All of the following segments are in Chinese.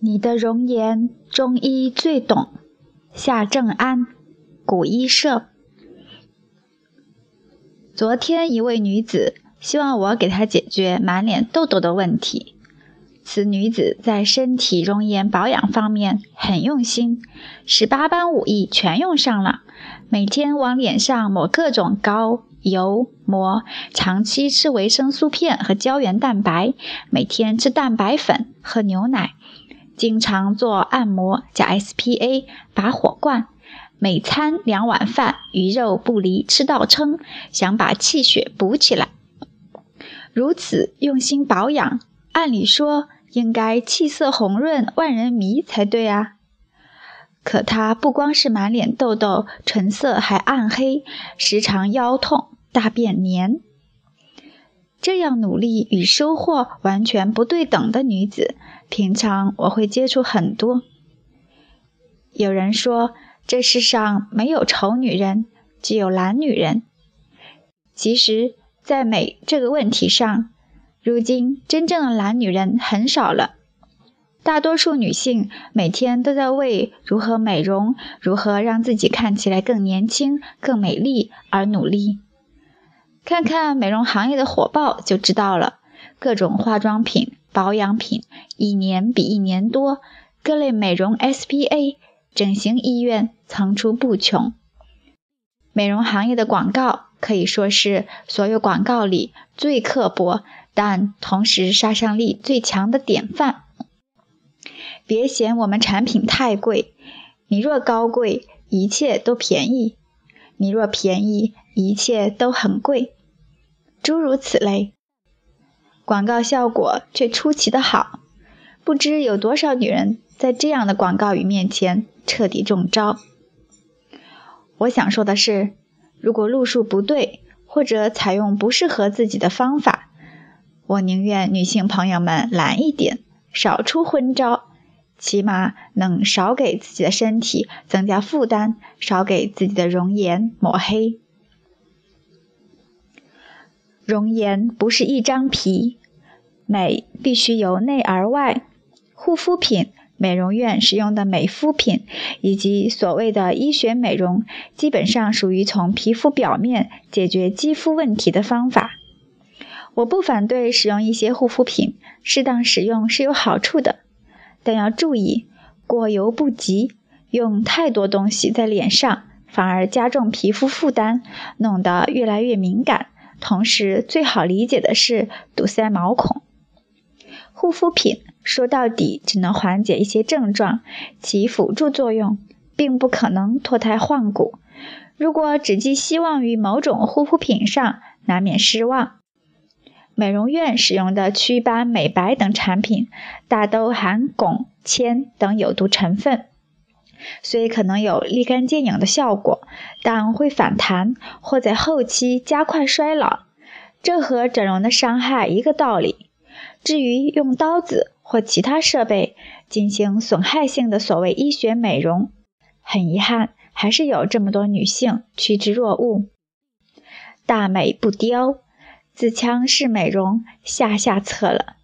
你的容颜，中医最懂。夏正安，古医社。昨天，一位女子希望我给她解决满脸痘痘的问题。此女子在身体容颜保养方面很用心，十八般武艺全用上了。每天往脸上抹各种膏、油、膜，长期吃维生素片和胶原蛋白，每天吃蛋白粉，喝牛奶。经常做按摩加 SPA 拔火罐，每餐两碗饭，鱼肉不离，吃到撑，想把气血补起来。如此用心保养，按理说应该气色红润，万人迷才对啊。可他不光是满脸痘痘，唇色还暗黑，时常腰痛，大便黏。这样努力与收获完全不对等的女子，平常我会接触很多。有人说，这世上没有丑女人，只有懒女人。其实，在美这个问题上，如今真正的懒女人很少了。大多数女性每天都在为如何美容、如何让自己看起来更年轻、更美丽而努力。看看美容行业的火爆就知道了，各种化妆品、保养品一年比一年多，各类美容 SPA、整形医院层出不穷。美容行业的广告可以说是所有广告里最刻薄，但同时杀伤力最强的典范。别嫌我们产品太贵，你若高贵，一切都便宜；你若便宜，一切都很贵。诸如此类，广告效果却出奇的好，不知有多少女人在这样的广告语面前彻底中招。我想说的是，如果路数不对，或者采用不适合自己的方法，我宁愿女性朋友们懒一点，少出昏招，起码能少给自己的身体增加负担，少给自己的容颜抹黑。容颜不是一张皮，美必须由内而外。护肤品、美容院使用的美肤品以及所谓的医学美容，基本上属于从皮肤表面解决肌肤问题的方法。我不反对使用一些护肤品，适当使用是有好处的，但要注意过犹不及，用太多东西在脸上，反而加重皮肤负担，弄得越来越敏感。同时，最好理解的是堵塞毛孔。护肤品说到底只能缓解一些症状，起辅助作用，并不可能脱胎换骨。如果只寄希望于某种护肤品上，难免失望。美容院使用的祛斑、美白等产品，大都含汞、铅等有毒成分。虽可能有立竿见影的效果，但会反弹或在后期加快衰老，这和整容的伤害一个道理。至于用刀子或其他设备进行损害性的所谓医学美容，很遗憾，还是有这么多女性趋之若鹜。大美不雕，自强式美容下下策了，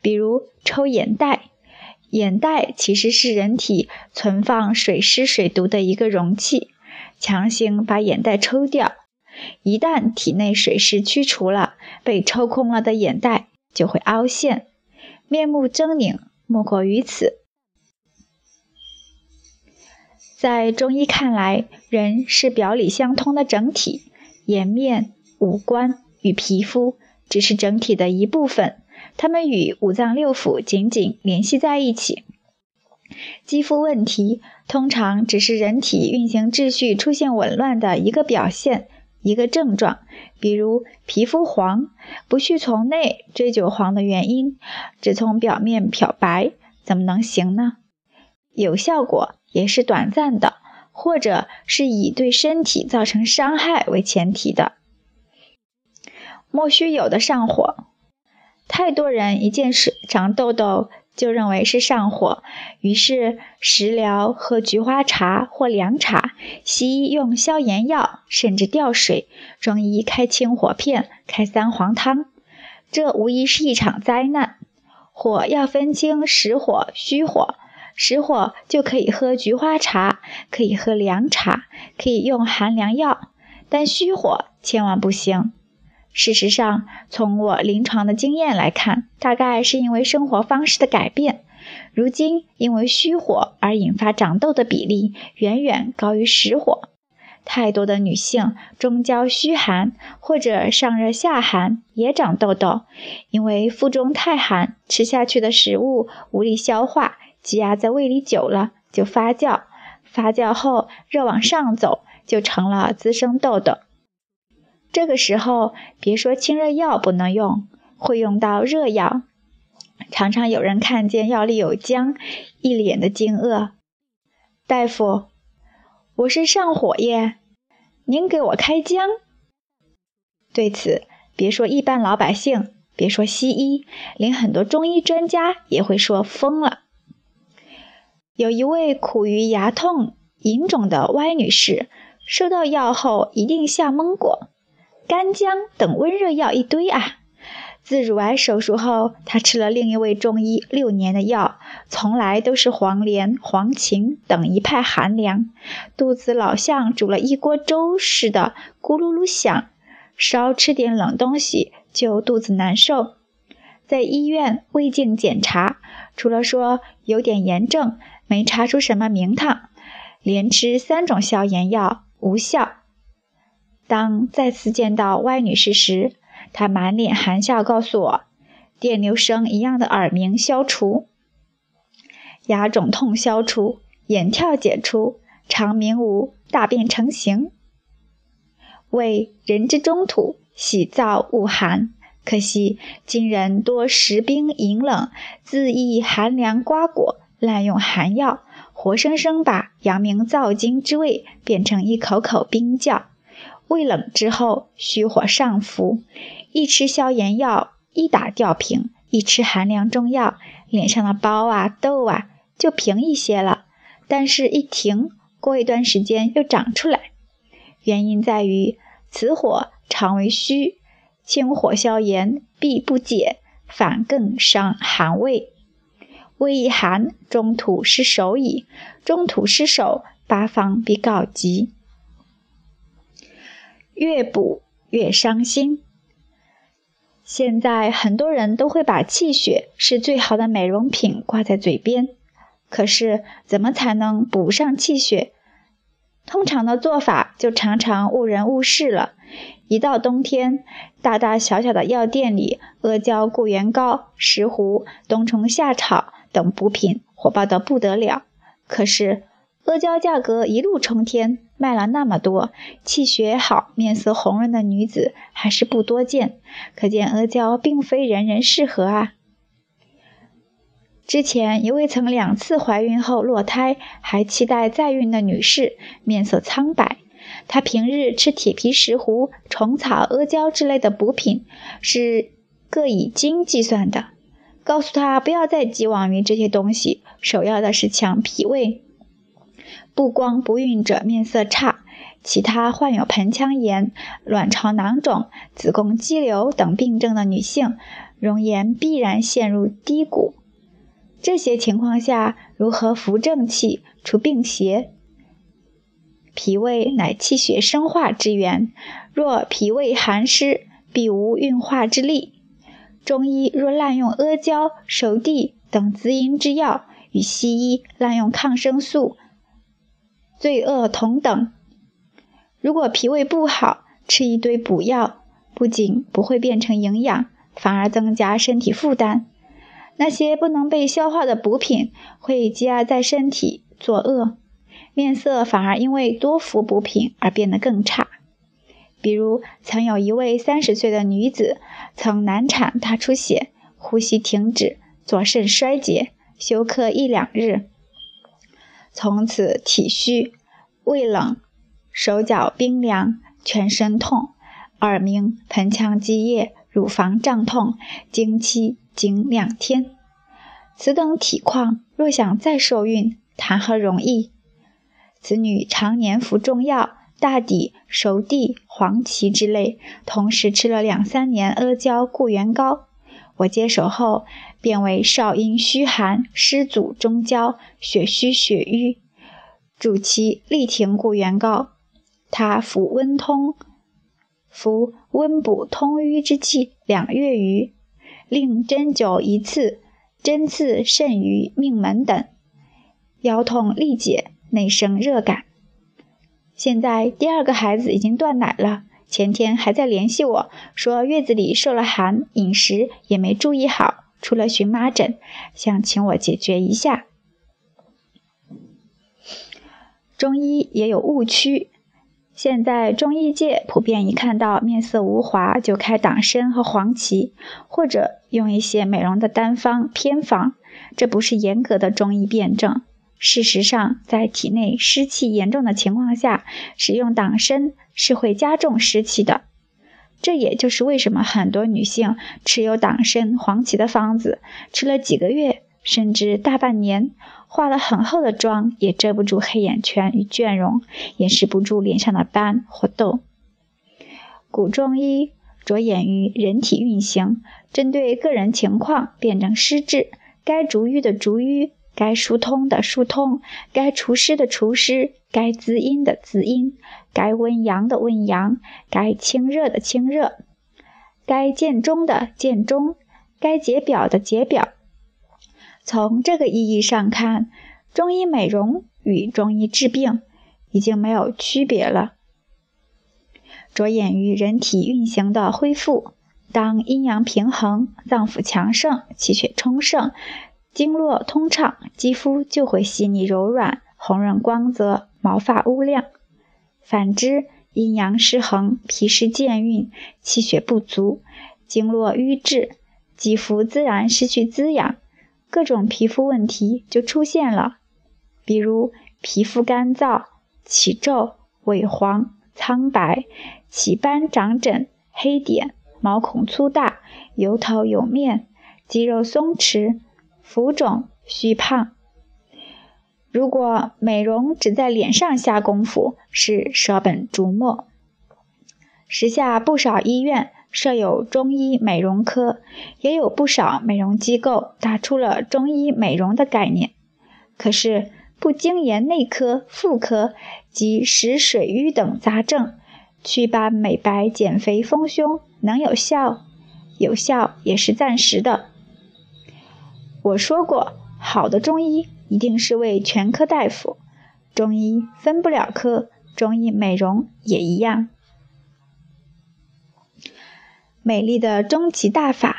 比如抽眼袋。眼袋其实是人体存放水湿水毒的一个容器，强行把眼袋抽掉，一旦体内水湿驱除了，被抽空了的眼袋就会凹陷，面目狰狞，莫过于此。在中医看来，人是表里相通的整体，颜面、五官与皮肤只是整体的一部分。它们与五脏六腑紧紧联系在一起。肌肤问题通常只是人体运行秩序出现紊乱的一个表现、一个症状。比如皮肤黄，不去从内追究黄的原因，只从表面漂白，怎么能行呢？有效果也是短暂的，或者是以对身体造成伤害为前提的。莫须有的上火。太多人一见是长痘痘就认为是上火，于是食疗喝菊花茶或凉茶，西医用消炎药，甚至吊水，中医开清火片、开三黄汤，这无疑是一场灾难。火要分清实火、虚火。实火就可以喝菊花茶，可以喝凉茶，可以用寒凉药，但虚火千万不行。事实上，从我临床的经验来看，大概是因为生活方式的改变，如今因为虚火而引发长痘的比例远远高于实火。太多的女性中焦虚寒或者上热下寒也长痘痘，因为腹中太寒，吃下去的食物无力消化，积压在胃里久了就发酵，发酵后热往上走，就成了滋生痘痘。这个时候别说清热药不能用，会用到热药。常常有人看见药里有姜，一脸的惊愕，大夫。我是上火耶，您给我开姜。对此，别说一般老百姓，别说西医，连很多中医专家也会说疯了。有一位苦于牙痛、隐肿的歪女士，收到药后一定吓懵过，干姜等温热药一堆啊。自乳癌手术后，他吃了另一位中医六年的药，从来都是黄连、黄芩等一派寒凉，肚子老像煮了一锅粥似的，咕噜噜响，稍吃点冷东西就肚子难受。在医院胃镜检查，除了说有点炎症，没查出什么名堂，连吃三种消炎药无效。当再次见到歪女士时，她满脸含笑告诉我：“电流声一样的耳鸣消除，牙肿痛消除，眼跳解除，肠鸣无，大便成形。为人之中土，喜燥恶寒。可惜今人多食冰饮冷，恣意寒凉瓜果，滥用寒药，活生生把阳明燥经之味变成一口口冰窖。胃冷之后，虚火上浮。”一吃消炎药，一打吊瓶；一吃寒凉中药，脸上的包啊、痘啊就平一些了。但是，一停，过一段时间又长出来。原因在于此火常为虚，清火消炎必不解，反更伤寒胃。胃一寒，中土失守矣。中土失守，八方必告急。越补越伤心。现在很多人都会把气血是最好的美容品挂在嘴边，可是怎么才能补上气血？通常的做法就常常误人误事了。一到冬天，大大小小的药店里，阿胶固元膏、石斛、冬虫夏草等补品火爆得不得了。可是阿胶价格一路冲天。卖了那么多，气血好、面色红润的女子还是不多见，可见阿胶并非人人适合啊。之前一位曾两次怀孕后落胎，还期待再孕的女士，面色苍白。她平日吃铁皮石斛、虫草、阿胶之类的补品，是各以斤计算的。告诉她不要再寄望于这些东西，首要的是强脾胃。不光不孕者面色差，其他患有盆腔炎、卵巢囊肿、子宫肌瘤等病症的女性，容颜必然陷入低谷。这些情况下，如何扶正气、除病邪？脾胃乃气血生化之源，若脾胃寒湿，必无运化之力。中医若滥用阿胶、熟地等滋阴之药，与西医滥用抗生素。罪恶同等。如果脾胃不好，吃一堆补药，不仅不会变成营养，反而增加身体负担。那些不能被消化的补品会积压在身体作恶，面色反而因为多服补品而变得更差。比如，曾有一位三十岁的女子，曾难产大出血，呼吸停止，左肾衰竭，休克一两日。从此体虚、胃冷、手脚冰凉、全身痛、耳鸣、盆腔积液、乳房胀痛、经期仅两天。此等体况，若想再受孕，谈何容易？此女常年服中药，大抵熟地、黄芪之类，同时吃了两三年阿胶固元膏。我接手后，变为少阴虚寒，湿阻中焦，血虚血瘀，主其力停故元膏。他服温通，服温补通瘀之气两月余，令针灸一次，针刺肾于命门等，腰痛立解，内生热感。现在第二个孩子已经断奶了，前天还在联系我说月子里受了寒，饮食也没注意好，出了荨麻疹，想请我解决一下。中医也有误区。现在中医界普遍一看到面色无华就开党参和黄芪，或者用一些美容的单方偏方，这不是严格的中医辩证。事实上，在体内湿气严重的情况下，使用党参是会加重湿气的。这也就是为什么很多女性持有党参、黄芪的方子，吃了几个月甚至大半年。化了很厚的妆，也遮不住黑眼圈与倦容，掩饰不住脸上的斑或痘。古中医着眼于人体运行，针对个人情况辨证施治，该逐瘀的逐瘀，该疏通的疏通，该除湿的除湿，该滋阴的滋阴，该温阳的温阳，该清热的清热，该健中的健中，该解表的解表。从这个意义上看，中医美容与中医治病已经没有区别了。着眼于人体运行的恢复，当阴阳平衡、脏腑强盛、气血充盛、经络通畅，肌肤就会细腻柔软、红润光泽、毛发乌亮。反之，阴阳失衡、脾湿健运、气血不足、经络瘀滞，肌肤自然失去滋养。各种皮肤问题就出现了，比如皮肤干燥、起皱、萎黄、苍白、起斑、长疹、黑点、毛孔粗大、油头油面、肌肉松弛、浮肿、虚胖。如果美容只在脸上下功夫，是舍本逐末。时下不少医院。设有中医美容科，也有不少美容机构打出了中医美容的概念。可是，不精研内科、妇科及食水瘀等杂症，祛斑、美白、减肥、丰胸，能有效？有效也是暂时的。我说过，好的中医一定是位全科大夫，中医分不了科，中医美容也一样。美丽的终极大法，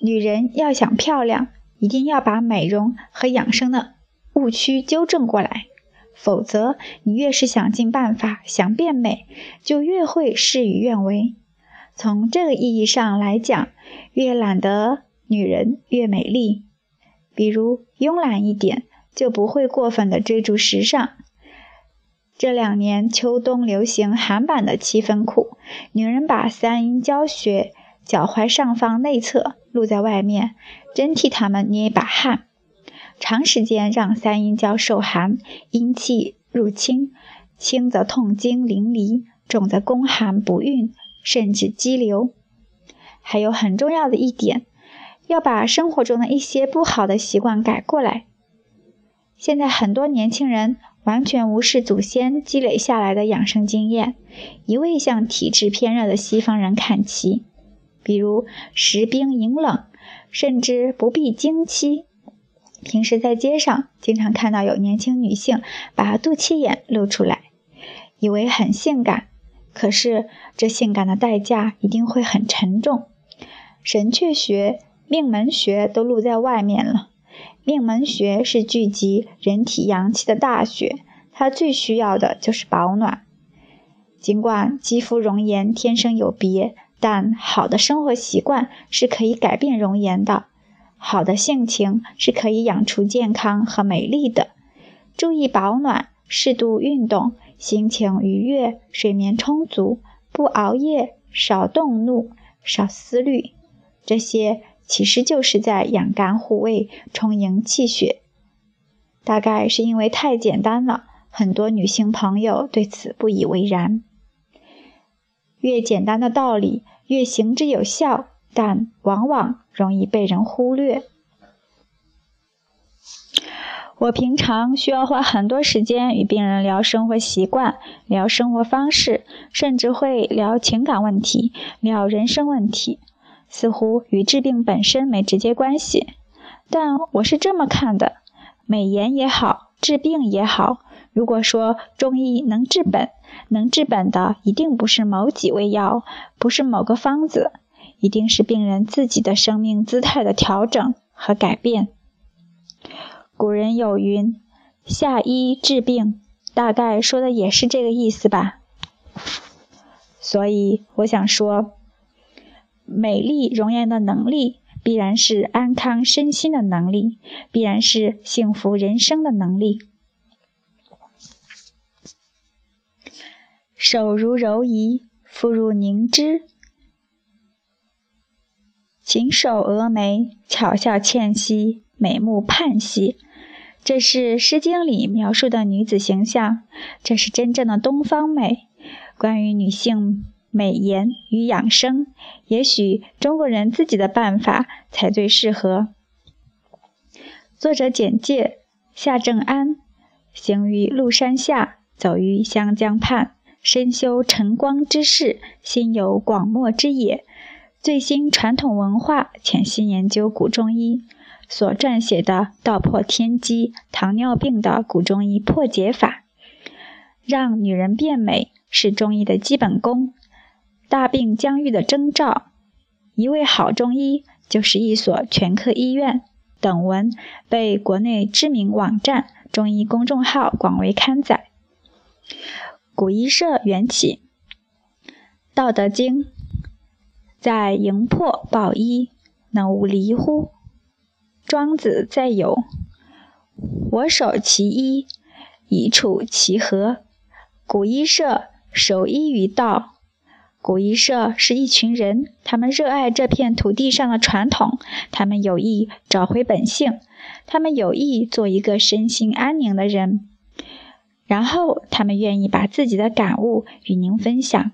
女人要想漂亮，一定要把美容和养生的误区纠正过来，否则你越是想尽办法想变美，就越会事与愿违。从这个意义上来讲，越懒得女人越美丽。比如慵懒一点，就不会过分的追逐时尚。这两年秋冬流行韩版的七分裤，女人把三阴交穴脚踝上方内侧露在外面，真替他们捏一把汗。长时间让三阴交受寒，阴气入侵，轻则痛经淋漓，重则宫寒不孕，甚至肌瘤。还有很重要的一点，要把生活中的一些不好的习惯改过来。现在很多年轻人。完全无视祖先积累下来的养生经验，一味向体质偏热的西方人看齐，比如食冰饮冷，甚至不避经期。平时在街上经常看到有年轻女性把肚脐眼露出来，以为很性感，可是这性感的代价一定会很沉重。神阙穴、命门穴都露在外面了。命门穴是聚集人体阳气的大穴，它最需要的就是保暖。尽管肌肤容颜天生有别，但好的生活习惯是可以改变容颜的，好的性情是可以养出健康和美丽的。注意保暖，适度运动，心情愉悦，睡眠充足，不熬夜，少动怒，少思虑，这些。其实就是在养肝护胃、充盈气血。大概是因为太简单了，很多女性朋友对此不以为然。越简单的道理，越行之有效，但往往容易被人忽略。我平常需要花很多时间与病人聊生活习惯、聊生活方式，甚至会聊情感问题、聊人生问题，似乎与治病本身没直接关系。但我是这么看的：美颜也好，治病也好，如果说中医能治本，能治本的一定不是某几味药，不是某个方子，一定是病人自己的生命姿态的调整和改变。古人有云：“下医治病”，大概说的也是这个意思吧。所以我想说，美丽容颜的能力，必然是安康身心的能力，必然是幸福人生的能力。手如柔夷，肤如凝脂，琴手蛾眉，巧笑倩兮，美目盼兮。这是《诗经》里描述的女子形象，这是真正的东方美。关于女性美颜与养生，也许中国人自己的办法才最适合。作者简介：夏正安，行于麓山下，走于湘江畔，深修晨光之事，心有广漠之野，最新传统文化，潜心研究古中医。所撰写的《道破天机：糖尿病的古中医破解法》，让女人变美是中医的基本功，大病将愈的征兆。一位好中医就是一所全科医院。等文被国内知名网站、中医公众号广为刊载。古医社缘起，《道德经》在营破抱医，能无离乎？庄子再有：“我守其一，以处其和。”古医社守医于道。古一社是一群人，他们热爱这片土地上的传统，他们有意找回本性，他们有意做一个身心安宁的人，然后他们愿意把自己的感悟与您分享。